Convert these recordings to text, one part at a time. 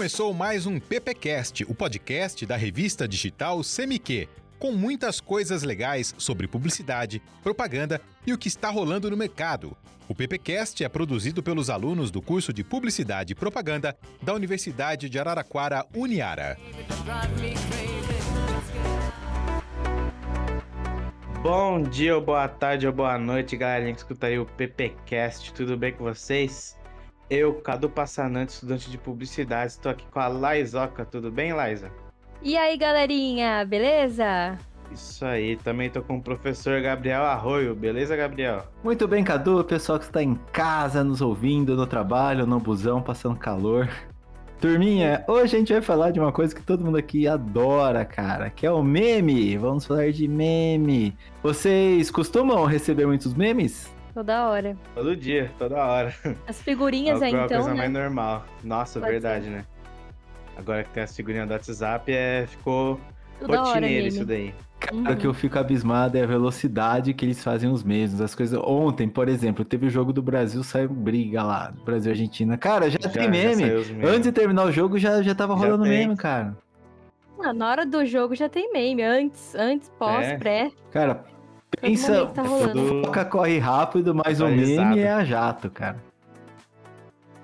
Começou mais um PPcast, o podcast da revista digital Semiquê, com muitas coisas legais sobre publicidade, propaganda e o que está rolando no mercado. O PPcast é produzido pelos alunos do curso de Publicidade e Propaganda da Universidade de Araraquara, Uniara. Bom dia, boa tarde, ou boa noite, galerinha que escuta aí o PPcast. Tudo bem com vocês? Eu, Cadu Passanante, estudante de publicidade, estou aqui com a Laizoca. Tudo bem, Laisa? E aí, galerinha, beleza? Isso aí, também estou com o professor Gabriel Arroio, beleza, Gabriel? Muito bem, Cadu, pessoal que está em casa, nos ouvindo, no trabalho, no busão, passando calor. Turminha, hoje a gente vai falar de uma coisa que todo mundo aqui adora, cara, que é o meme. Vamos falar de meme. Vocês costumam receber muitos memes? Toda hora. Todo dia, toda hora. As figurinhas é aí, uma então, coisa né? mais normal. Nossa, Pode verdade, ser. né? Agora que tem as figurinhas do WhatsApp, é, ficou Toda hora rotineiro meme. isso daí. O que eu fico abismado é a velocidade que eles fazem os mesmos. As coisas. Ontem, por exemplo, teve o jogo do Brasil, saiu briga lá, Brasil e Argentina. Cara, já, Já- tem já meme. memes. Antes de terminar o jogo, já, já tava Já rolando tem. meme, cara. Ah, na hora do jogo já tem meme. Antes, antes, pós, É. pré. Cara, pensa. tá. Fofoca corre rápido, mas o Atualizado. meme é a jato, cara.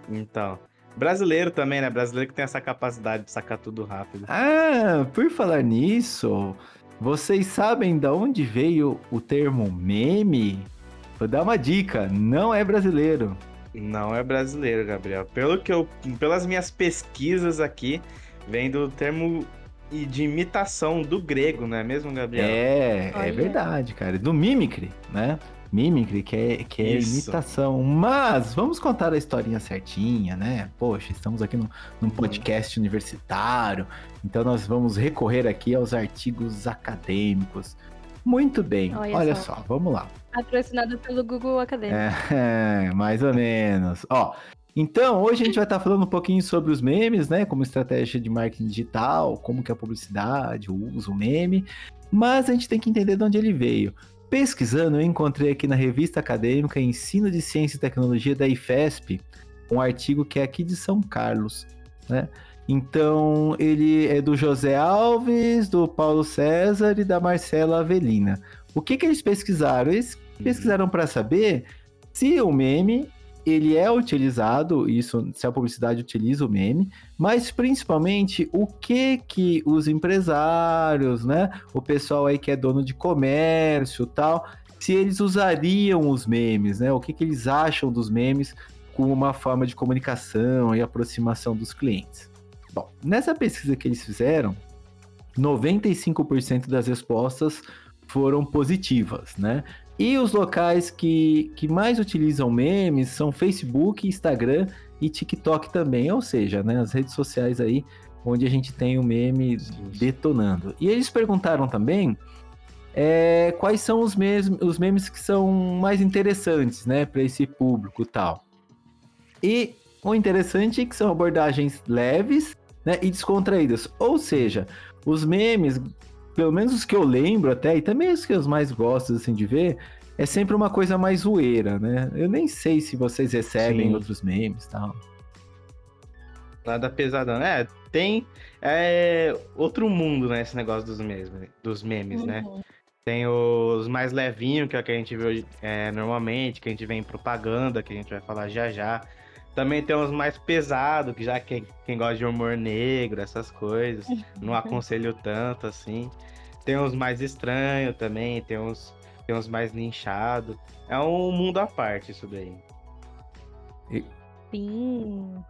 Então. Brasileiro também, né? Brasileiro que tem essa capacidade de sacar tudo rápido. Ah, por falar nisso, vocês sabem de onde veio o termo meme? Vou dar uma dica, não é brasileiro. Não é brasileiro, Gabriel. Pelo que eu, pelas minhas pesquisas aqui, vem do termo e de imitação do grego, não é mesmo, Gabriel? É, é Olha. verdade, cara. Do mimicry, né? Mimicry, que é, que é Isso. imitação. Mas vamos contar a historinha certinha, né? Poxa, estamos aqui num, num podcast universitário, então nós vamos recorrer aqui aos artigos acadêmicos. Muito bem, olha, Olha só. só. vamos lá. Patrocinado pelo Google Acadêmico. É, mais ou menos. Ó, então hoje a gente vai estar falando um pouquinho sobre os memes, né? Como estratégia de marketing digital, como que é a publicidade, o uso, o meme. Mas a gente tem que entender de onde ele veio. Pesquisando, eu encontrei aqui na revista acadêmica Ensino de Ciência e Tecnologia da IFESP um artigo que é aqui de São Carlos, né? Então, ele é do José Alves, do Paulo César e da Marcela Avelina. O que que eles pesquisaram? Eles pesquisaram para saber se o meme ele é utilizado, isso, se a publicidade utiliza o meme, mas principalmente o que que os empresários, né, o pessoal aí que é dono de comércio, tal, se eles usariam os memes, né? O que que eles acham dos memes como uma forma de comunicação e aproximação dos clientes. Bom, nessa pesquisa que eles fizeram, 95% das respostas foram positivas, né? E os locais que, que mais utilizam memes são Facebook, Instagram e TikTok também, ou seja, né, as redes sociais aí onde a gente tem o meme detonando. E eles perguntaram também é, quais são os, mes os memes que são mais interessantes, né, para esse público e tal. E o interessante é que são abordagens leves né, e descontraídas. Ou seja, os memes, pelo menos os que eu lembro até, e também os que eu mais gosto assim, de ver, é sempre uma coisa mais zoeira, né? Eu nem sei se vocês recebem Sim. outros memes e tal. Nada pesadão. É, tem é, outro mundo, né? Esse negócio dos memes, dos memes né? Uhum. Tem os mais levinhos, que é o que a gente vê é, normalmente, que a gente vê em propaganda, que a gente vai falar já já. Também tem os mais pesados, que já quem, quem gosta de humor negro, essas coisas. Não aconselho tanto, assim. Tem os mais estranhos também, tem uns, tem uns mais linchados. É um mundo à parte isso daí. Sim.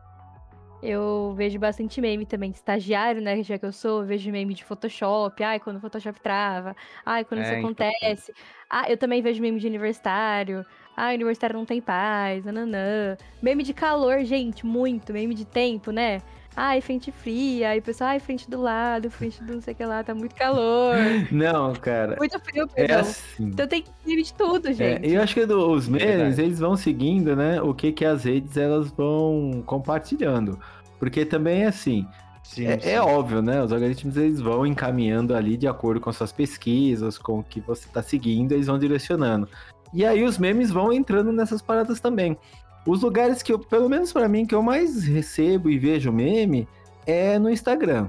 Eu vejo bastante meme também, de estagiário, né? Já que eu sou, eu vejo meme de Photoshop. Ai, quando o Photoshop trava. Ai, quando isso É, então. acontece. Ah, eu também vejo meme de universitário. Ah, universitário não tem paz, nananã. Meme de calor, gente, muito. Meme de tempo, né? Ai, frente fria. Aí o pessoal, ai, frente do lado, frente do não sei o que lá, tá muito calor. Não, cara, Muito frio, é perdão. assim. Então tem meme de tudo, É, gente. eu acho que do- os memes, Verdade. eles vão seguindo, né? O que que as redes elas vão compartilhando. Porque também é assim, Sim, é, sim. é óbvio, né? Os algoritmos eles vão encaminhando ali de acordo com suas pesquisas, com o que você está seguindo, eles vão direcionando. E aí os memes vão entrando nessas paradas também. Os lugares que eu, pelo menos pra mim, que eu mais recebo e vejo meme é no Instagram.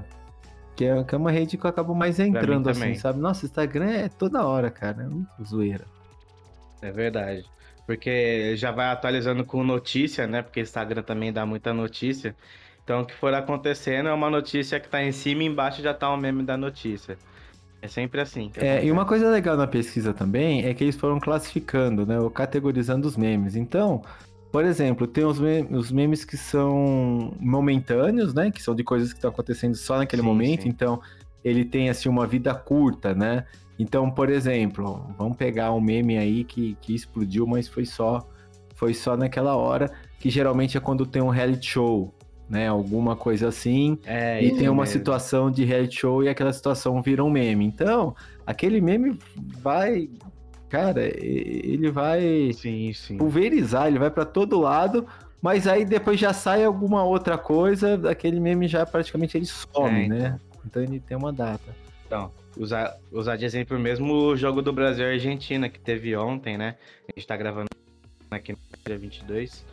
Que é, que é uma rede que eu acabo mais entrando, assim, sabe? Nossa, Instagram é toda hora, cara. É muito zoeira. É verdade. Porque já vai atualizando com notícia, né? Porque Instagram também dá muita notícia. Então, o que for acontecendo é uma notícia que tá em cima e embaixo já tá um meme da notícia. É sempre assim. É, e uma coisa legal na pesquisa também é que eles foram classificando, né? Ou categorizando os memes. Então, por exemplo, tem os, me- os memes que são momentâneos, né? Que são de coisas que estão acontecendo só naquele Sim, momento. sim. Então, ele tem, assim, uma vida curta, né? Então, por exemplo, vamos pegar um meme aí que, que explodiu, mas foi só, foi só naquela hora, que geralmente é quando tem um reality show, né? Alguma coisa assim. É, E tem uma mesmo. situação de reality show e aquela situação vira um meme. Então, aquele meme vai. Cara, ele vai Sim, sim. pulverizar, ele vai pra todo lado, mas aí depois já sai alguma outra coisa, aquele meme já praticamente ele some, É, né? Então ele tem uma data. Então, usar, usar de exemplo mesmo o jogo do Brasil e Argentina, que teve ontem, né? A gente tá gravando aqui no dia 22.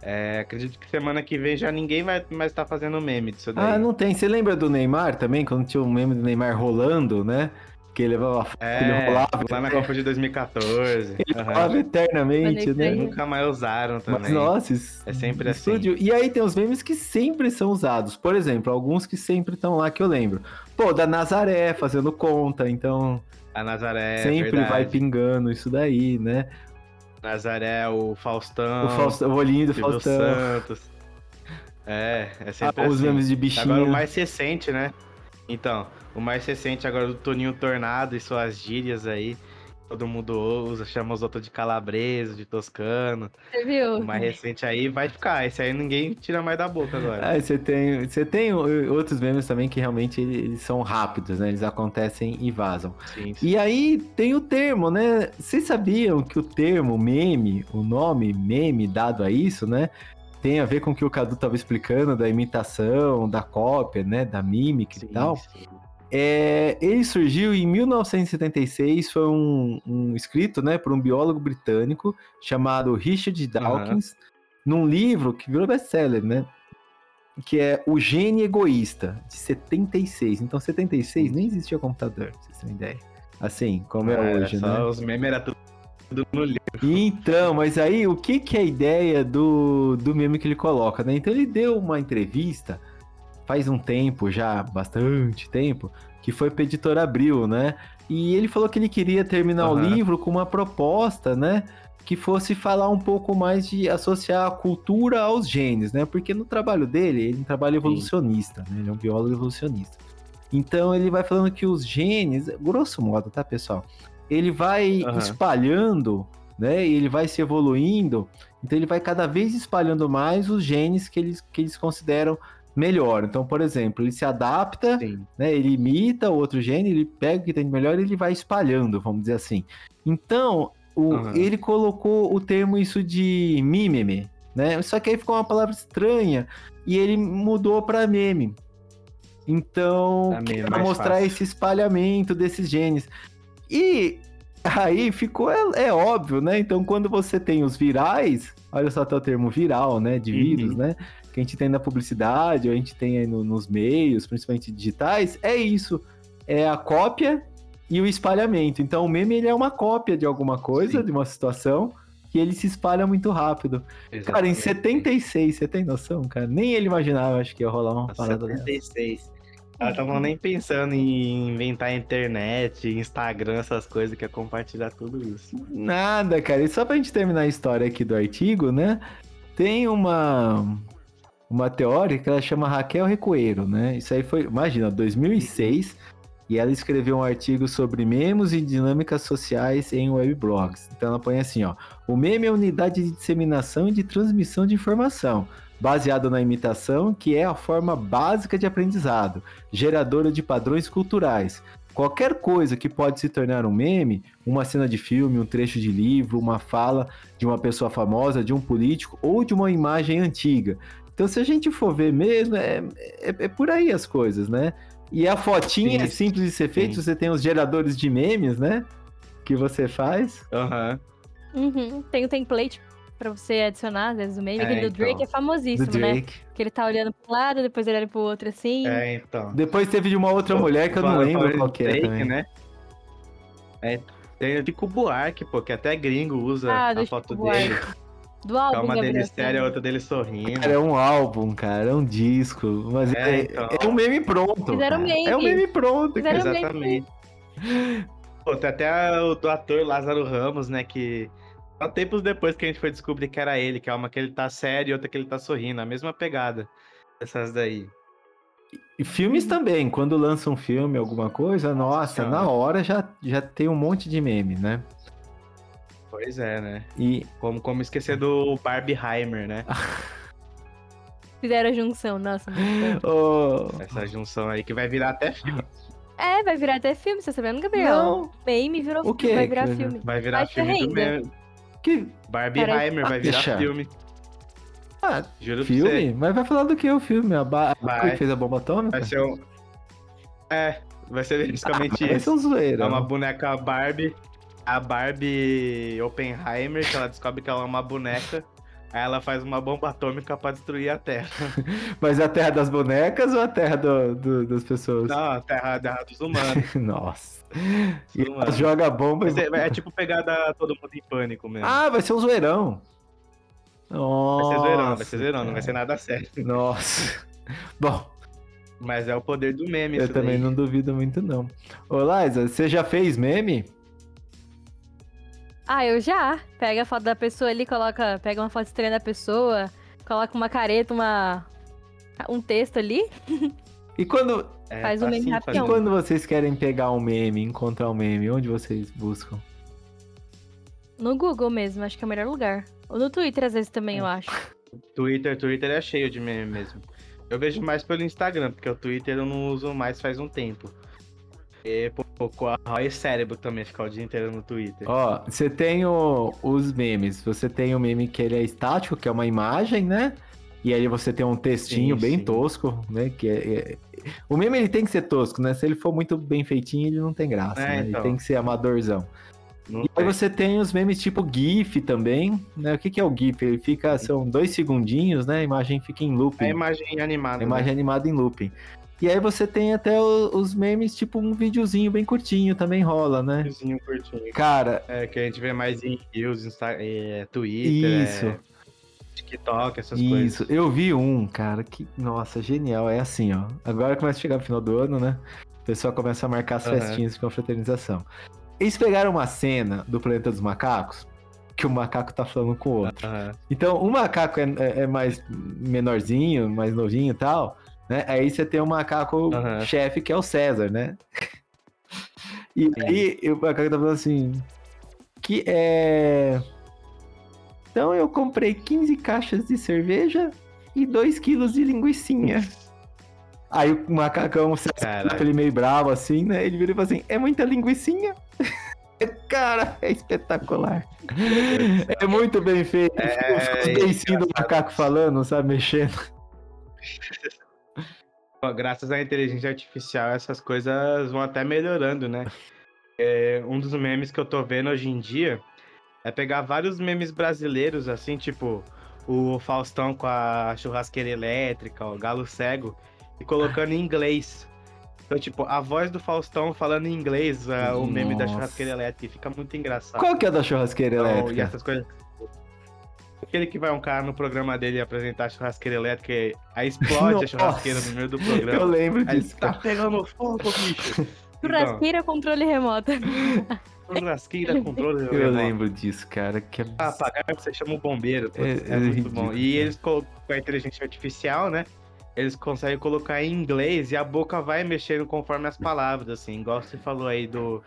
É, acredito que semana que vem já ninguém vai mais estar fazendo meme disso daí. Ah, não tem. Você lembra do Neymar também, quando tinha um meme do Neymar rolando, né? Que ele levava a foto, ele É, rolava, lá na Copa de 2014. ele Aham. rolava eternamente, né? Nunca mais usaram também. Mas nossa, isso- É sempre assim. estúdio. E aí tem os memes que sempre são usados. Por exemplo, alguns que sempre estão lá que eu lembro. Pô, da Nazaré fazendo conta, então A Nazaré, sempre verdade. vai pingando isso daí, né? Nazaré, o Faustão, o, Faustão, o olhinho do Silvio Faustão. Santos. É, é sempre Ah, os assim. memes de bichinho. Agora o mais recente, né? Então, o mais recente agora do Toninho Tornado e suas gírias aí. Todo mundo usa, chama os outros de calabreso, de toscano. Você viu? O mais recente aí vai ficar. Esse aí ninguém tira mais da boca agora. Ah, você tem, você tem outros memes também que realmente eles eles são rápidos, né? Eles acontecem e vazam. Sim, sim. E aí tem o termo, né? Vocês sabiam que o termo meme, o nome meme dado a isso, né? Tem a ver com o que o Cadu estava explicando da imitação, da cópia, né? Da mímica Sim, e tal. sim. É, ele surgiu em 1976, foi um, um escrito né, por um biólogo britânico chamado Richard Dawkins, num livro que virou best-seller, né? Que é O Gene Egoísta, de 76. Então, 76 nem existia computador, pra vocês terem ideia. Assim, como é era hoje, né? Os memes era tudo, tudo no livro. Então, mas aí o que, que é a ideia do, do meme que ele coloca, né? Então ele deu uma entrevista faz um tempo já, bastante tempo, que foi pra editora Abril, né? E ele falou que ele queria terminar o Aham. livro com uma proposta, né? Que fosse falar um pouco mais de associar a cultura aos genes, né? Porque no trabalho dele, ele é um trabalho evolucionista, né? Ele é um biólogo evolucionista. Então ele vai falando que os genes, grosso modo, tá, pessoal? Ele vai Aham. espalhando, né? E ele vai se evoluindo. Então ele vai cada vez espalhando mais os genes que eles, que eles consideram melhor. Então, por exemplo, ele se adapta, né? Ele imita o outro gene, ele pega o que tem de melhor e ele vai espalhando, vamos dizer assim. Então, o- Aham. ele colocou o termo isso de mimeme, né? Só que aí ficou uma palavra estranha e ele mudou para meme. Então, para mostrar fácil. esse espalhamento desses genes. E aí ficou é, é óbvio, né? Então, quando você tem os virais, olha só até o termo viral, né, de Uhum. vírus, né? Que a gente tem na publicidade, ou a gente tem aí no- nos meios, principalmente digitais, é isso. É a cópia e o espalhamento. Então, o meme ele é uma cópia de alguma coisa, Sim. de uma situação, que ele se espalha muito rápido. Cara, em exatamente. 76, você tem noção, cara? Nem ele imaginava, acho que ia rolar uma parada dessa. 76. Ela tava nem pensando em inventar internet, Instagram, essas coisas que é compartilhar tudo isso. Nada, cara. E só pra gente terminar a história aqui do artigo, né? Tem uma uma teórica que ela chama Raquel Recoeiro, né? Isso aí foi, imagina, 2006, e ela escreveu um artigo sobre memes e dinâmicas sociais em webblogs. Então ela põe assim, ó: "O meme é a unidade de disseminação e de transmissão de informação, baseado na imitação, que é a forma básica de aprendizado, geradora de padrões culturais. Qualquer coisa que pode se tornar um meme, uma cena de filme, um trecho de livro, uma fala de uma pessoa famosa, de um político ou de uma imagem antiga. Então, se a gente for ver mesmo, é, é, é por aí as coisas, né? E a fotinha Sim, é simples de ser feita, você tem os geradores de memes, né? Que você faz. Aham. Uhum, tem o template pra você adicionar, às vezes, o meme. É, Aquele do então. Drake é Do famosíssimo, né? Drake. Que ele tá olhando pro lado, depois ele olha pro outro assim. É, então. Depois teve de uma outra mulher que eu não Fala- lembro qual de que é Drake, também. né? É, tem o Chico Buarque, pô, que até gringo usa Ah, a do foto Chico Buarque. Do É álbum uma Gabriel dele séria, outra dele sorrindo. Cara, é um álbum, cara, é um disco. Mas É, é, então. é um meme pronto. Fizeram cara. meme. É um meme pronto. Fizeram cara. meme. Exatamente. Pô, tem até o do ator Lázaro Ramos, né? Que só tempos depois que a gente foi descobrir que era ele, que é uma que ele tá sério e outra que ele tá sorrindo. A mesma pegada. Essas daí. E filmes também, quando lança um filme, alguma coisa, nossa, na hora já, já tem um monte de meme, né? Pois é, né? E Como, como esquecer do Barbieheimer, né? Fizeram a junção, nossa, oh, Essa junção aí que vai virar até filme. É, vai virar até filme, você tá sabendo, Gabriel? não, Meme virou O filme, quê? vai virar Que- filme. Vai virar Vai filme do renda. mesmo. que Barbieheimer vai virar Deixa. filme. ah, Juro filme? Mas vai falar do que o filme? A ba... Vai. que fez a bomba atômica? Vai ser um. É, vai ser basicamente Vai isso. ser um zoeira. É uma boneca Barbie. A Barbie Oppenheimer, que ela descobre que ela é uma boneca. Aí ela faz uma bomba atômica pra destruir a Terra. Mas é a terra das bonecas ou a terra do- do- das pessoas? Não, a Terra, a terra dos humanos. Nossa. E Dos ela humanos. joga bomba e... é, é tipo pegada todo mundo em pânico mesmo. Ah, vai ser um zoeirão. vai Nossa. ser zoeirão, vai ser zoeirão, não vai ser nada sério. Nossa. Bom, Mas é o poder do meme, eu também daí. não duvido muito, não. Ô, Liza, você já fez meme? Ah, eu já. Pega a foto da pessoa ali, coloca. Pega uma foto estranha da pessoa, coloca uma careta, uma. Um texto ali. E quando, É, faz um meme facinho rapidão. e quando vocês querem pegar um meme, encontrar um meme, onde vocês buscam? No Google mesmo, acho que é o melhor lugar. Ou no Twitter, às vezes, também, eu acho. Twitter, Twitter é cheio de meme mesmo. Eu vejo mais pelo Instagram, porque o Twitter eu não uso mais faz um tempo. E, pô, corrói cérebro também ficar o dia inteiro no Twitter. Ó, você tem o- os memes. Você tem o meme que ele é estático, que é uma imagem, né? E aí você tem um textinho Sim, bem sim. tosco, né? Que é, é- O meme ele tem que ser tosco, né? Se ele for muito bem feitinho, ele não tem graça, É, né? Ele então. tem que ser amadorzão. Não E aí tem. você tem os memes tipo GIF também, né? O que, que é o GIF? Ele fica, são dois segundinhos, né? A imagem fica em looping. A imagem animada. A imagem animada em looping. E aí você tem até o- os memes, tipo um videozinho bem curtinho, também rola, né? Videozinho curtinho. Cara, É, que a gente vê mais em Reels, Insta é, Twitter, isso, é, TikTok, essas coisas. isso. Eu vi um, cara, que, nossa, genial. É assim, ó. Agora começa a chegar no final do ano, né? O pessoal começa a marcar as Aham. festinhas com a fraternização. Eles pegaram uma cena do Planeta dos Macacos, que o macaco tá falando com o outro. Aham. Então, um macaco é, é- é mais menorzinho, mais novinho e tal, né? Aí você tem um macaco Aham. chefe que é o César, né? E Sim. aí o macaco tá falando assim, que é... Então eu comprei 15 caixas de cerveja e 2 quilos de linguiçinha. Aí o macacão, o ele meio bravo assim, né? Ele vira e fala assim, é muita linguiçinha? Cara, é espetacular. É muito bem feito. É, os é do macaco falando, sabe, mexendo. Graças à inteligência artificial, essas coisas vão até melhorando, né? É, um dos memes que eu tô vendo hoje em dia é pegar vários memes brasileiros, assim, tipo o Faustão com a churrasqueira elétrica, o Galo Cego, e colocando em inglês. Então, tipo, a voz do Faustão falando em inglês, é, o meme da churrasqueira elétrica, e fica muito engraçado. Qual que é da churrasqueira Então, E elétrica? essas coisas. Aquele que vai um cara no programa dele apresentar a churrasqueira elétrica e aí explode Nossa. a churrasqueira no meio do Eu programa. lembro Aí disso, tá pegando fogo, bicho. Então, Churrasqueira, controle remoto. churrasqueira, controle. Eu remoto. lembro disso, cara. Que Pra abs- apagar, você chama o bombeiro. É- É, é muito bom. E eles, com a inteligência artificial, né? Eles conseguem colocar em inglês e a boca vai mexendo conforme as palavras, assim. Igual você falou aí do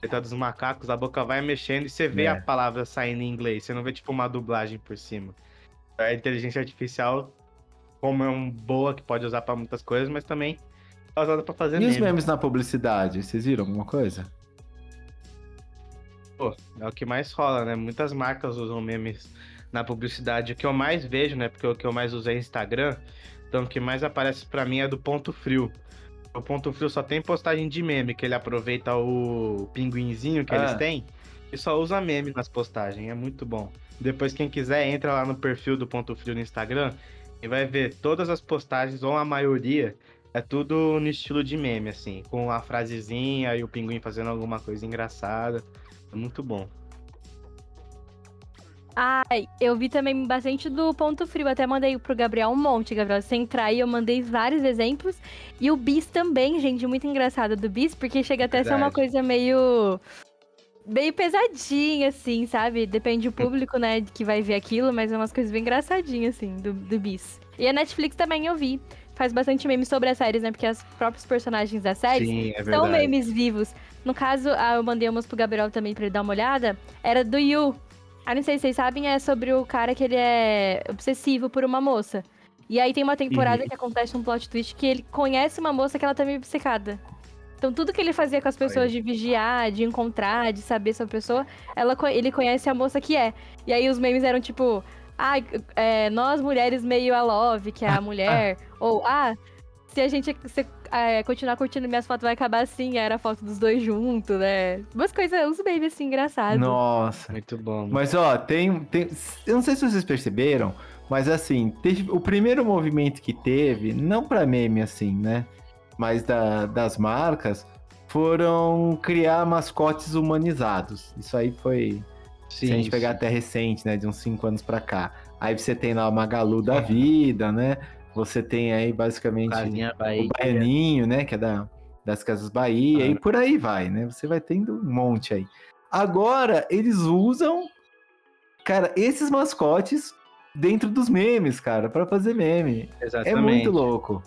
Planeta dos Macacos, a boca vai mexendo e você vê É. a palavra saindo em inglês. Você não vê, tipo, uma dublagem por cima. A inteligência artificial, como é um boa que pode usar pra muitas coisas, mas também é usada pra fazer E os meme. memes na publicidade? Vocês viram alguma coisa? Pô, é o que mais rola, né? Muitas marcas usam memes na publicidade. O que eu mais vejo, né? Porque o que eu mais uso é Instagram. Então o que mais aparece pra mim é do Ponto Frio. O Ponto Frio só tem postagem de meme, que ele aproveita o pinguinzinho que Ah. eles têm e só usa meme nas postagens. É muito bom. Depois, quem quiser, entra lá no perfil do Ponto Frio no Instagram e vai ver todas as postagens, ou a maioria, é tudo no estilo de meme, assim, com a frasezinha e o pinguim fazendo alguma coisa engraçada. É muito bom. Ai, eu vi também bastante do Ponto Frio. Até mandei pro Gabriel um monte, Gabriel. Sem entrar eu mandei vários exemplos. E o Bis também, gente, muito engraçado do Bis, porque chega até a ser uma Verdade. coisa meio. meio pesadinha, assim, sabe? Depende do público, né, que vai ver aquilo, mas é umas coisas bem engraçadinhas, assim, do, do Bis. E a Netflix também eu vi. Faz bastante meme sobre as séries, né? Porque os próprios personagens das séries Sim, é são verdade. memes vivos. No caso, eu mandei umas pro Gabriel também pra ele dar uma olhada. Era do Yu. Ah, não sei se vocês sabem, é sobre o cara que ele é obsessivo por uma moça. E aí tem uma temporada Uhum. que acontece um plot twist que ele conhece uma moça que ela tá meio obcecada. Então tudo que ele fazia com as pessoas de vigiar, de encontrar, de saber sobre a pessoa, ela, ele conhece a moça que é. E aí os memes eram tipo, ah, é, nós mulheres meio a love, que é a mulher. Ou, ah, se a gente se, é, continuar curtindo minhas fotos vai acabar assim, era a foto dos dois juntos, né? Umas coisas, uns memes assim engraçados. Nossa. Muito bom. Mas ó, tem, tem. Eu não sei se vocês perceberam, mas assim, teve- o primeiro movimento que teve, não pra meme assim, né? Mas da- das marcas, foram criar mascotes humanizados. Isso aí foi. Sim, se a gente pegar sim. até recente, né? De uns 5 anos pra cá. Aí você tem lá o Magalu da vida, né? Você tem aí basicamente Casinha o Bahia. Baianinho, né? Que é da, das Casas Bahia, e Ah. por aí vai, né? Você vai tendo um monte aí. Agora, eles usam, cara, esses mascotes dentro dos memes, cara, pra fazer meme. Exatamente. É muito louco.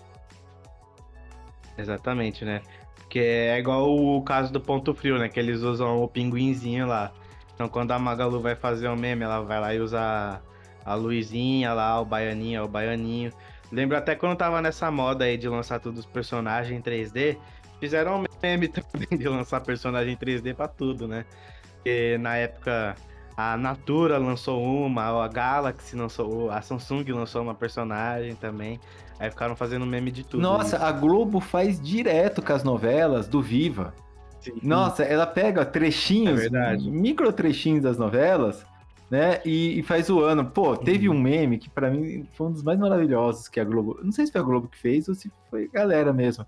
Exatamente, né? Porque é igual o caso do Ponto Frio, né? Que eles usam o pinguinzinho lá. Então quando a Magalu vai fazer um meme, ela vai lá e usa a luzinha lá, o baianinho, o baianinho. Lembro até quando tava nessa moda aí de lançar todos os personagens em 3D, fizeram um meme também de lançar personagem em 3D pra tudo, né? Porque na época a Natura lançou uma, a Galaxy lançou, a Samsung lançou uma personagem também. Aí ficaram fazendo meme de tudo. Nossa, a Globo faz direto com as novelas do Viva. Sim. Nossa, ela pega trechinhos, É verdade. micro trechinhos das novelas, né? E, e faz o ano. Pô, teve Uhum. um meme que pra mim foi um dos mais maravilhosos que a Globo. Não sei se foi a Globo que fez ou se foi a galera mesmo.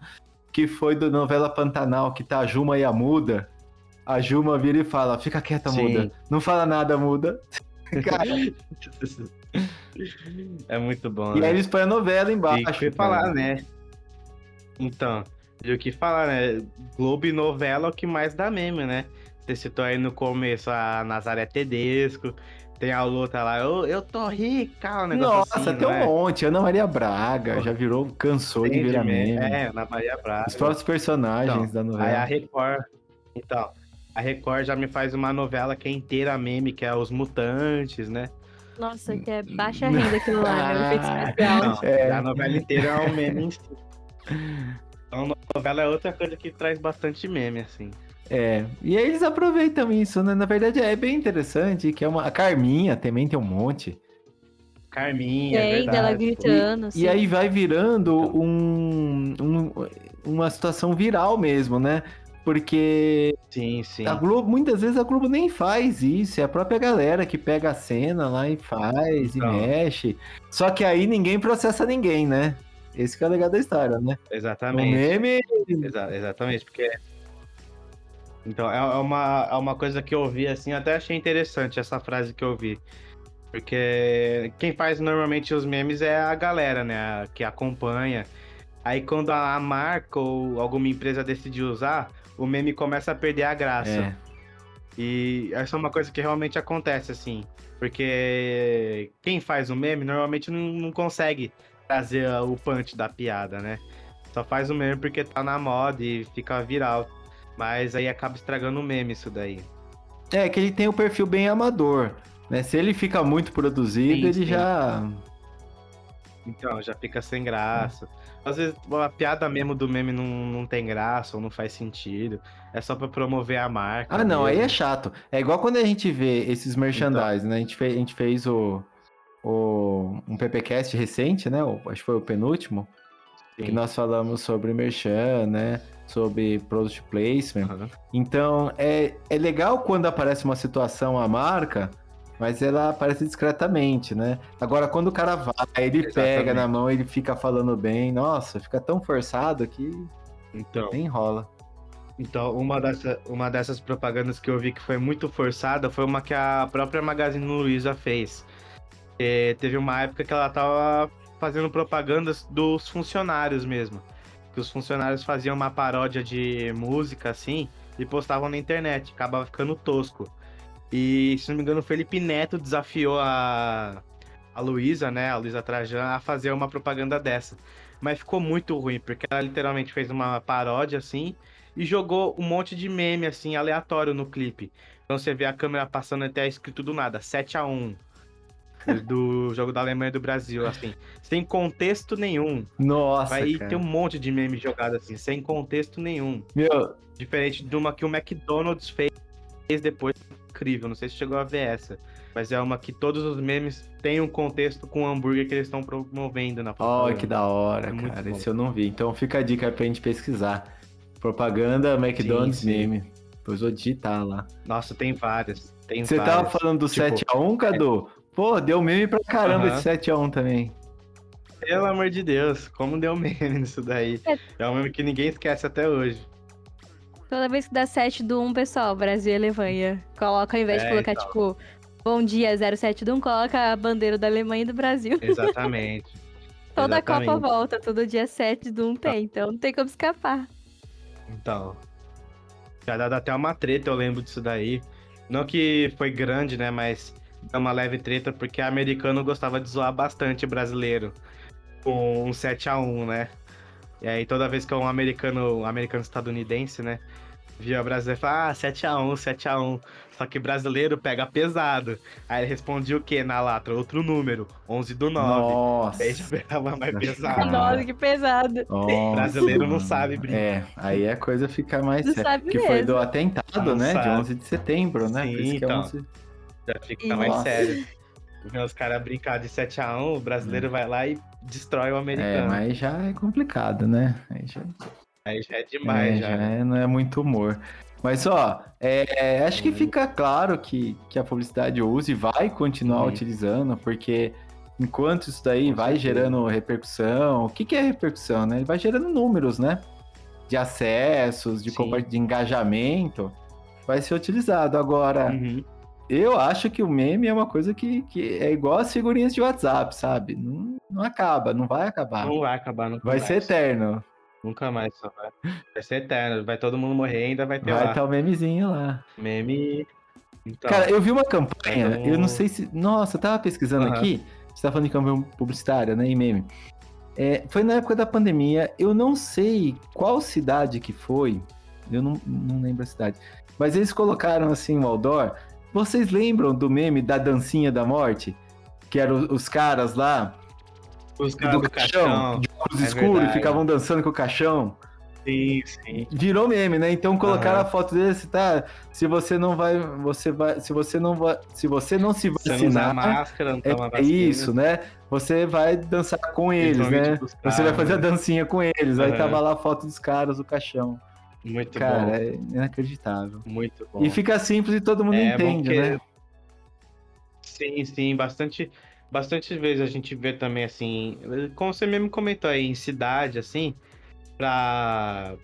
Que foi da novela Pantanal, que tá a Juma e a Muda. A Juma vira e fala: fica quieta, Sim. muda. Não fala nada, muda. Cara, É muito bom, e né? aí eles põem a novela embaixo. E o que falar, né? Então, e o que falar, né? Globo e novela é o que mais dá meme, né? Você citou aí no começo a Nazaré Tedesco, tem a luta lá, eu, eu tô rica, um negócio Nossa, assim, tem não um é? monte. Ana Maria Braga já virou, cansou de Tem virar meme. meme. É, na Maria Braga. Os próprios personagens da Aí a novela. Record. Então, a Record já me faz uma novela que é inteira meme, que é Os Mutantes, né? Nossa, que é baixa renda aquilo lá, né? Efeito Ah, especial. Não, É. a novela inteira é um meme em si. Então, novela é outra coisa que traz bastante meme, assim. É, e aí eles aproveitam isso, né? Na verdade é bem interessante, que é uma... A Carminha também tem um monte. Carminha, é Tem verdade. dela gritando. E assim. aí vai virando um, um- uma situação viral mesmo, né? Porque Sim, sim. a Globo, muitas vezes a Globo nem faz isso, é a própria galera que pega a cena lá e faz Então. e mexe. Só que aí ninguém processa ninguém, né? Esse que é o legal da história, né? O Exatamente. meme Exa- exatamente, porque. Então, é é uma, é uma coisa que eu vi, assim, até achei interessante essa frase que eu vi. Porque quem faz normalmente os memes é a galera, né? Que acompanha. Aí quando a marca ou alguma empresa decide usar, o meme começa a perder a graça. É. E essa é uma coisa que realmente acontece, assim. Porque quem faz o meme normalmente não, não consegue trazer o punch da piada, né? Só faz o meme porque tá na moda e fica viral. Mas aí acaba estragando o meme isso daí. É, que ele tem o perfil bem amador. Né? Se ele fica muito produzido, Sim, ele sim. já. Então, já fica sem graça. Às vezes a piada mesmo do meme não, não tem graça ou não faz sentido. É só pra promover a marca. Ah, não, aí é mesmo. chato. É igual quando a gente vê esses merchandise, né? A gente fez, a gente fez o, o, um PPcast recente, né? O- acho que foi o penúltimo. Que Sim. nós falamos sobre merchan, né? Sobre product placement. Aham. Então, é, é legal quando aparece uma situação, a marca, Mas ela aparece discretamente, né? Agora, quando o cara vai, ele Exatamente. pega na mão, ele fica falando bem. Nossa, fica tão forçado que Então, nem rola. então uma, dessa, uma dessas propagandas que eu vi que foi muito forçada foi uma que a própria Magazine Luiza fez. É, teve uma época que ela tava fazendo propagandas dos funcionários mesmo. Que os funcionários faziam uma paródia de música assim e postavam na internet. Acabava ficando tosco. E, se não me engano, o Felipe Neto desafiou a, a Luísa, né? A Luísa Trajan, a fazer uma propaganda dessa. Mas ficou muito ruim, porque ela literalmente fez uma paródia assim e jogou um monte de meme assim, aleatório no clipe. Então você vê a câmera passando até escrito do nada, 7 a 1 do jogo da Alemanha e do Brasil, assim, sem contexto nenhum. Nossa, Aí cara. tem um monte de meme jogado assim, sem contexto nenhum. Meu, Diferente de uma que o McDonald's fez depois. Incrível, não sei se chegou a ver essa. Mas é uma que todos os memes têm um contexto com o hambúrguer que eles estão promovendo na propaganda. que da hora, É cara. Esse eu não vi. Então fica a dica aí pra gente pesquisar. Propaganda McDonald's Sim, sim. meme. Depois vou digitar lá. Nossa, tem várias. Tem Você várias. tava falando do Tipo, 7x1, Cadu? Pô, deu meme pra caramba Aham. esse 7x1 também. Pelo amor de Deus, como deu meme nisso daí. É. É um meme que ninguém esquece até hoje. Toda vez que dá 7 do 1, pessoal, Brasil e Alemanha. Coloca, ao invés de É, colocar, então. tipo, bom dia 07 do 1, coloca a bandeira da Alemanha e do Brasil. Exatamente. Toda a Copa Exatamente. volta, todo dia 7 do 1 tem, então não tem como escapar. Então. Já dá até uma treta, eu lembro disso daí. Não que foi grande, né? Mas deu uma leve treta, porque americano gostava de zoar bastante brasileiro. Com um 7x1, né? E aí toda vez que um americano, um americano estadunidense, né? Via brasileiro e falava, ah, 7x1, 7x1. Só que brasileiro pega pesado. Aí ele respondia o quê na latra? Outro número, 11 do 9. Nossa. Aí já pegava mais pesado. Nossa, que pesado. Nossa, Brasileiro não sabe brincar. É, aí a coisa fica mais Não séria. sabe Que foi do atentado, Não né? De sabe. 11 de setembro, né? Por Sim, isso que é então. 11... Já fica mais sério. Os caras brincar de 7x1, o brasileiro vai lá e destrói o É, americano. mas já é complicado, né? Aí já, Aí já é demais, é, já. já é- não é muito humor. Mas, ó, é, acho que fica claro que, que a publicidade usa e vai continuar Uhum. utilizando, porque enquanto isso daí Com vai certeza. gerando repercussão, o que, que é repercussão, né? Ele vai gerando números, né? De acessos, de, Sim. de engajamento, vai ser utilizado. Agora, Uhum. Eu acho que o meme é uma coisa que, que é igual as figurinhas de WhatsApp, sabe? Não, não acaba, não vai acabar. Não vai acabar nunca Vai mais. ser eterno. Nunca mais, só vai. Vai ser eterno. Vai todo mundo morrer ainda vai ter Vai lá. estar o memezinho lá. Meme. Então, Cara, eu vi uma campanha, Então- eu não sei se. Nossa, eu tava pesquisando Aham. aqui. Você tá falando de campanha publicitária, né? E meme. É, foi na época da pandemia. Eu não sei qual cidade que foi. Eu não, não lembro a cidade. Mas eles colocaram assim um outdoor. Vocês lembram do meme da dancinha da morte? Que eram os caras lá os caras do do caixão, caixão. de óculos É escuros, e verdade. ficavam dançando com o caixão. Sim, sim. Virou meme, né? Então colocaram Aham. a foto desse, tá? Se você não vai, você vai, se você não vai, se você não se Você não vacinar, máscara, não é vacina. isso, né? Você vai dançar com eles, né? Você vai caras, fazer a né? dancinha com eles. Aí Aham. tava lá a foto dos caras, o caixão. Muito Cara, bom. é inacreditável. Muito bom. E fica simples e todo mundo É, entende, que- né? Sim, sim, bastante, bastante vezes a gente vê também assim, como você mesmo comentou aí, em cidade, assim, pra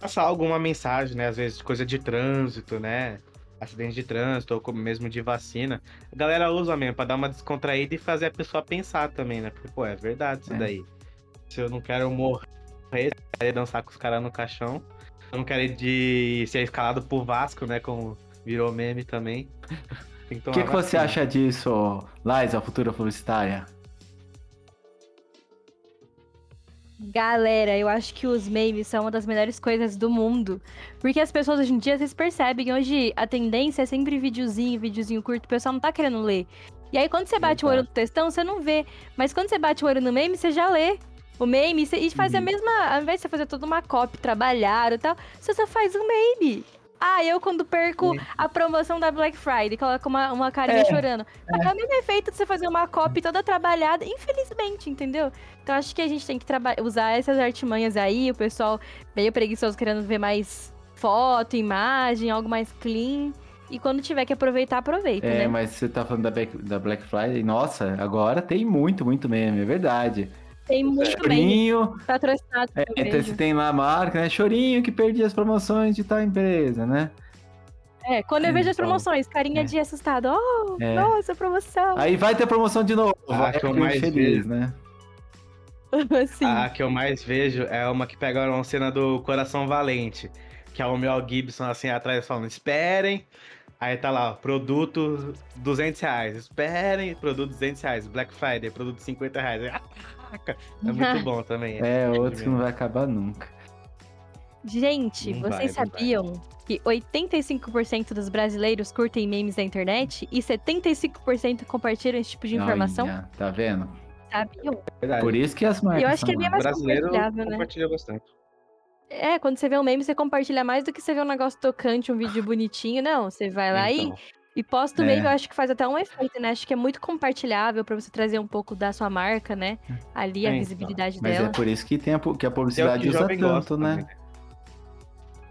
passar alguma mensagem, né? Às vezes coisa de trânsito, né? Acidente de trânsito, ou mesmo de vacina. A galera usa mesmo pra dar uma descontraída e fazer a pessoa pensar também, né? Porque, pô, é verdade isso É. daí. Se eu não quero morrer, eu dançar com os caras no caixão. Eu não quero ir de ser escalado por Vasco, né? Como virou meme também. O que, que você acha disso, Lais, a futura publicitária? Galera, eu acho que os memes são uma das melhores coisas do mundo. Porque as pessoas hoje em dia, vocês percebem, hoje a tendência é sempre videozinho, videozinho curto, o pessoal não tá querendo ler. E aí quando você bate o olho no textão, você não vê. Mas quando você bate o olho no meme, você já lê. O meme, e faz a Uhum. mesma. Ao invés de você fazer toda uma copy, trabalhar e tal, você só faz um meme. Ah, eu quando perco Sim. a promoção da Black Friday, coloca uma, uma carinha É, chorando. É o mesmo efeito de você fazer uma copy toda trabalhada, infelizmente, entendeu? Então acho que a gente tem que usar essas artimanhas aí, o pessoal meio preguiçoso querendo ver mais foto, imagem, algo mais clean. E quando tiver que aproveitar, aproveita, É, né? mas você tá falando da Black, da Black Friday, nossa, agora tem muito, muito meme, é verdade. Tem muito bem Chorinho, patrocinado. é, então você tem lá a marca, né? Chorinho que perdi as promoções de tal empresa, né? É, quando eu vejo as Então, promoções, carinha é. de assustado. Oh, É. nossa, promoção. Aí vai ter promoção de novo. Ah, que eu mais feliz, vejo. né? Assim. A que eu mais vejo é uma que pega uma cena do Coração Valente, que é o Mel Gibson assim atrás falando, esperem. Aí tá lá, ó, produto 200 reais, esperem, produto 200 reais, Black Friday, produto 50 reais. Aí, Ataca! É muito bom também. É, esse outro que não vai acabar nunca. Gente, Não vocês vai, sabiam que 85% dos brasileiros curtem memes da internet e 75% compartilham esse tipo de informação? Olha, tá vendo? Sabiam? Verdade. Por isso que as marcas Eu acho que é são bem mais brasileiro compartilhável, né? compartilha bastante. É, quando você vê um meme, você compartilha mais do que você vê um negócio tocante, um vídeo bonitinho. Não, você vai lá Então, e posta o É. meme. Eu acho que faz até um efeito, né? Acho que é muito compartilhável pra você trazer um pouco da sua marca, né? Ali, a É, então. visibilidade Mas dela. é por isso que, tem a, que a é publicidade que usa jovem tanto, gosta né? também,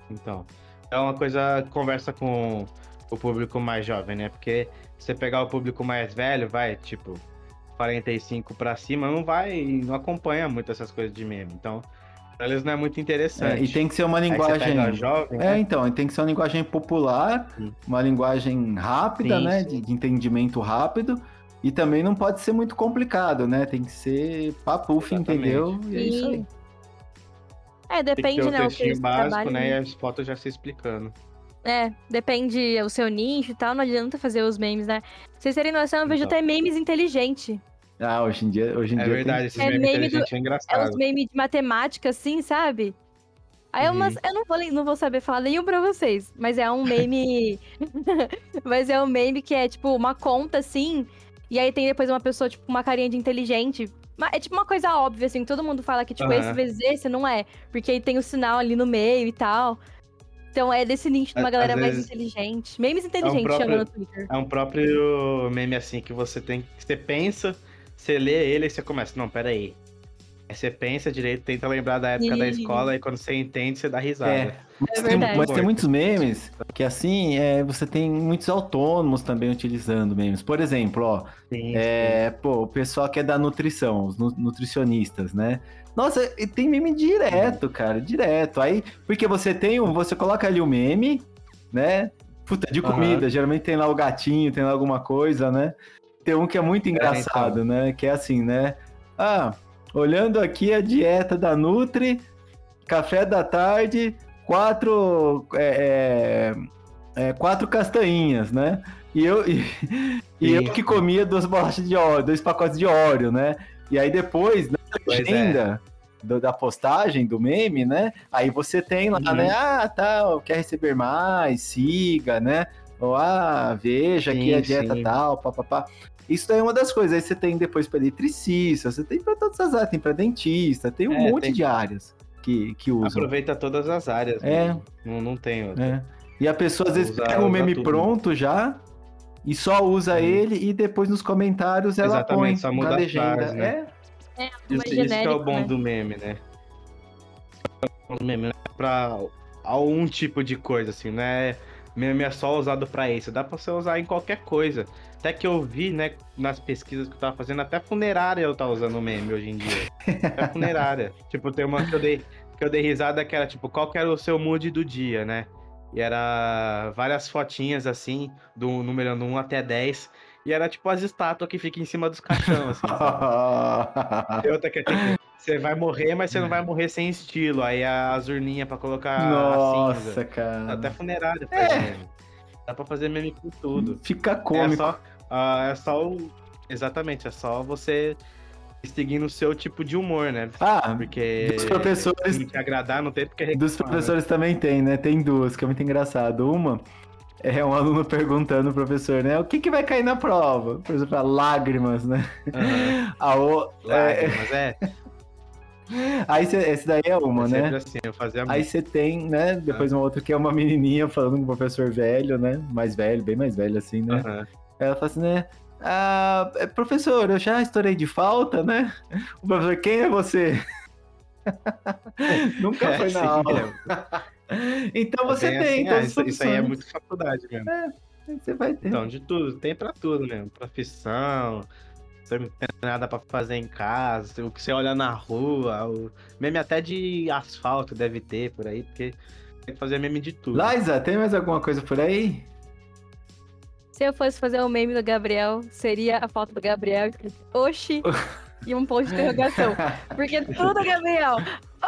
Então, é uma coisa, conversa com o público mais jovem, né? Porque se você pegar o público mais velho, vai, tipo, 45 pra cima, não vai, não acompanha muito essas coisas de meme. Então, eles não é muito É, interessante. e tem que ser uma linguagem. pega jovem, É, né? então, tem que ser uma linguagem popular, Sim. uma linguagem rápida, Sim, né? sim. De, de entendimento rápido. E também não pode ser muito complicado, né? Tem que ser papuf, entendeu? E é isso aí. É, Tem que depende, ter o né? O textinho básico, trabalham. né? E as fotos já se explicando. É, depende o seu nicho e tal, não adianta fazer os memes, né? Pra vocês terem noção, eu vejo Então. até memes inteligentes. Ah, hoje em dia, hoje em É dia verdade, esses É memes meme do- inteligentes é É engraçado. uns memes de matemática, assim, sabe? Aí é umas, eu não vou, não vou saber falar nenhum pra vocês, mas é um meme. mas é um meme que é tipo uma conta, assim, e aí tem depois uma pessoa, tipo, uma carinha de inteligente. É tipo uma coisa óbvia, assim, todo mundo fala que, tipo, Aham. esse vezes esse não é. Porque aí tem o sinal ali no meio e tal. Então é desse nicho de uma Às galera mais vezes- inteligente. Memes inteligentes próprio- chama no Twitter. É um próprio meme assim que você tem. que Você pensa, você lê ele e você começa. Não, pera aí. Você pensa direito, tenta lembrar da época da Sim. escola e quando você entende, você dá risada. É, mas, É tem, mas tem muitos memes que assim, é, você tem muitos autônomos também utilizando memes. Por exemplo, ó, Sim, é, pô, o pessoal que é da nutrição, os nu- nutricionistas, né? Nossa, e tem meme direto, cara, direto. Aí, porque você tem um, você coloca ali o meme, né? Puta, de comida, geralmente tem lá o gatinho, tem lá alguma coisa, né? Tem um que é muito engraçado, né? Que é assim, né? Ah, olhando aqui a dieta da Nutri, café da tarde, quatro, é, é, é, quatro castanhinhas, né? E eu, e, e eu que comia duas bolachas de óleo, dois pacotes de óleo, né? E aí depois, na Pois é. da postagem do meme, né? Aí você tem lá, Uhum. né? Ah, tal, quer receber mais, siga, né? Ou ah, veja aqui Sim, a dieta sim. tal, papapá. Isso daí é uma das coisas. Aí você tem depois para eletricista, você tem para todas as áreas, tem para dentista, tem um É, monte tem- de áreas que, que usam. Aproveita todas as áreas. É. né? Não, não tem outra. É. E a pessoa às vezes Usa- pega o usa meme tudo. pronto já e só usa Uhum. ele e depois nos comentários ela Exatamente, põe só na muda a legenda. frase, né? É, É, Isso, mais isso que é o genérico, bom né? do meme, né? O meme não é pra algum tipo de coisa, assim, né? Meme é só usado pra isso. Dá pra você usar em qualquer coisa. Até que eu vi, né, nas pesquisas que eu tava fazendo, até funerária eu tava usando meme hoje em dia. Até funerária. tipo, tem uma que eu dei, que eu dei risada que era, tipo, qual que era o seu mood do dia, né? E era várias fotinhas, assim, do numerando 1 até 10. E era, tipo, as estátuas que ficam em cima dos caixão, assim? Tem outra que é tipo, você vai morrer, mas você não vai morrer sem estilo. Aí as urninhas pra colocar Nossa, cara. Até funerária É. Dá pra fazer meme com tudo. Fica É cômico. só, ah, é só o... Exatamente, é só você seguindo o seu tipo de humor, né? Ah, Porque dos professores, se não te agradar, não tem porque dos reclamar, né? professores também tem, né? Tem duas, que é muito engraçado. Uma é um aluno perguntando ao professor, né? O que, que vai cair na prova? O professor fala, lágrimas, né? Aham. A o... é, Lágrimas, é. Aí cê, esse daí é uma, é né? assim, eu fazia Aí você tem, né? Depois uma outra que é uma menininha falando com o professor velho, né? Mais velho, bem mais velho assim, né? Aham. Ela fala assim, né? Ah, é, professor, eu já estourei de falta, né? O professor, quem é você? Nunca É, foi na aula. é. Então você tem, assim, todos ah, isso, isso aí é muito faculdade mesmo. Você vai ter. Então, de tudo, tem pra tudo mesmo. Profissão, não tem nada pra fazer em casa, o que você olha na rua, o... meme até de asfalto deve ter por aí, porque tem que fazer meme de tudo. Liza, tem mais alguma coisa por aí? Se eu fosse fazer um meme do Gabriel, seria a foto do Gabriel Oxi e um ponto de interrogação. Porque tudo, Gabriel.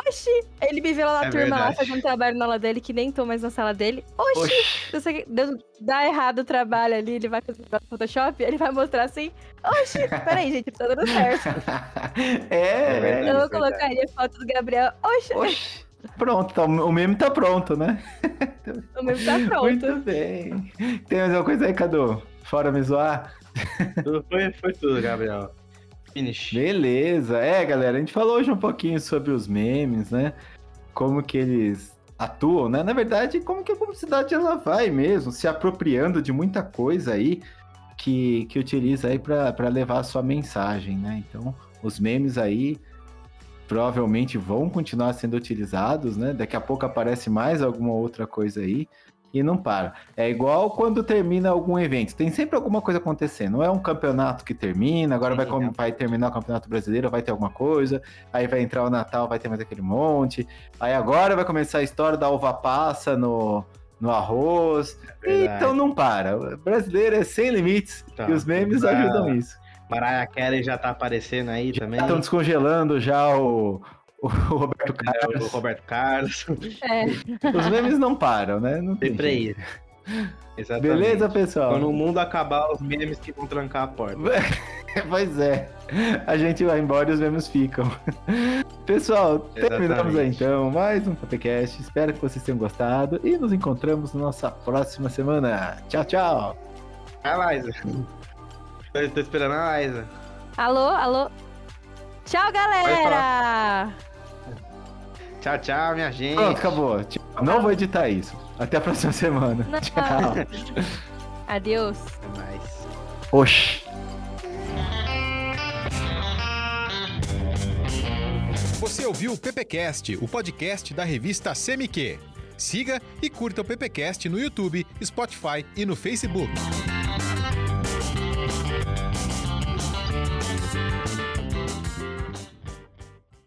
Oxi! Ele me vê lá na É turma, lá verdade. fazendo trabalho na aula dele, que nem tô mais na sala dele. Oxi! Oxi. Se você deu- dá errado o trabalho ali, ele vai fazer no Photoshop, ele vai mostrar assim. Oxi! Peraí, gente, tá dando certo. é, É é. verdade. Eu colocaria foto do Gabriel. Oxi! Oxi. Pronto, tá, o meme tá pronto, né? O meme tá pronto. Muito bem. Tem mais alguma coisa aí, Cadu? Fora me zoar? Foi, foi tudo, Gabriel. Finish. Beleza. É, galera, a gente falou hoje um pouquinho sobre os memes, né? Como que eles atuam, né? Na verdade, como que a publicidade ela vai mesmo, se apropriando de muita coisa aí que, que utiliza aí para levar a sua mensagem, né? Então, os memes aí provavelmente vão continuar sendo utilizados, né? Daqui a pouco aparece mais alguma outra coisa aí e não para. É igual quando termina algum evento, tem sempre alguma coisa acontecendo. Não é um campeonato que termina, agora vai, não. vai terminar o Campeonato Brasileiro, vai ter alguma coisa, aí vai entrar o Natal, vai ter mais aquele monte. Aí agora vai começar a história da uva passa no, no arroz. Verdade. Então não para. O brasileiro é sem limites Então, e os memes tá. ajudam isso. Mariah Carey já tá aparecendo aí também. Estão descongelando já o, o Roberto Carlos. É, o Roberto Carlos. É. Os memes não param, né? Não tem Sempre jeito. aí. Exatamente. Beleza, pessoal? Quando o mundo acabar, os memes que vão trancar a porta. Pois é. A gente vai embora e os memes ficam. Pessoal, terminamos aí Exatamente. então mais um podcast. Espero que vocês tenham gostado e nos encontramos na nossa próxima semana. Tchau, tchau. A Liza. Tô esperando a Liza. Alô, alô. Tchau, galera! Tchau, tchau, minha gente. Pronto, acabou. Não vou editar isso. Até a próxima semana. Não. Tchau. Adeus. Até mais. Oxi. Você ouviu o PPcast, o podcast da revista CMQ. Siga e curta o PPcast no YouTube, Spotify e no Facebook.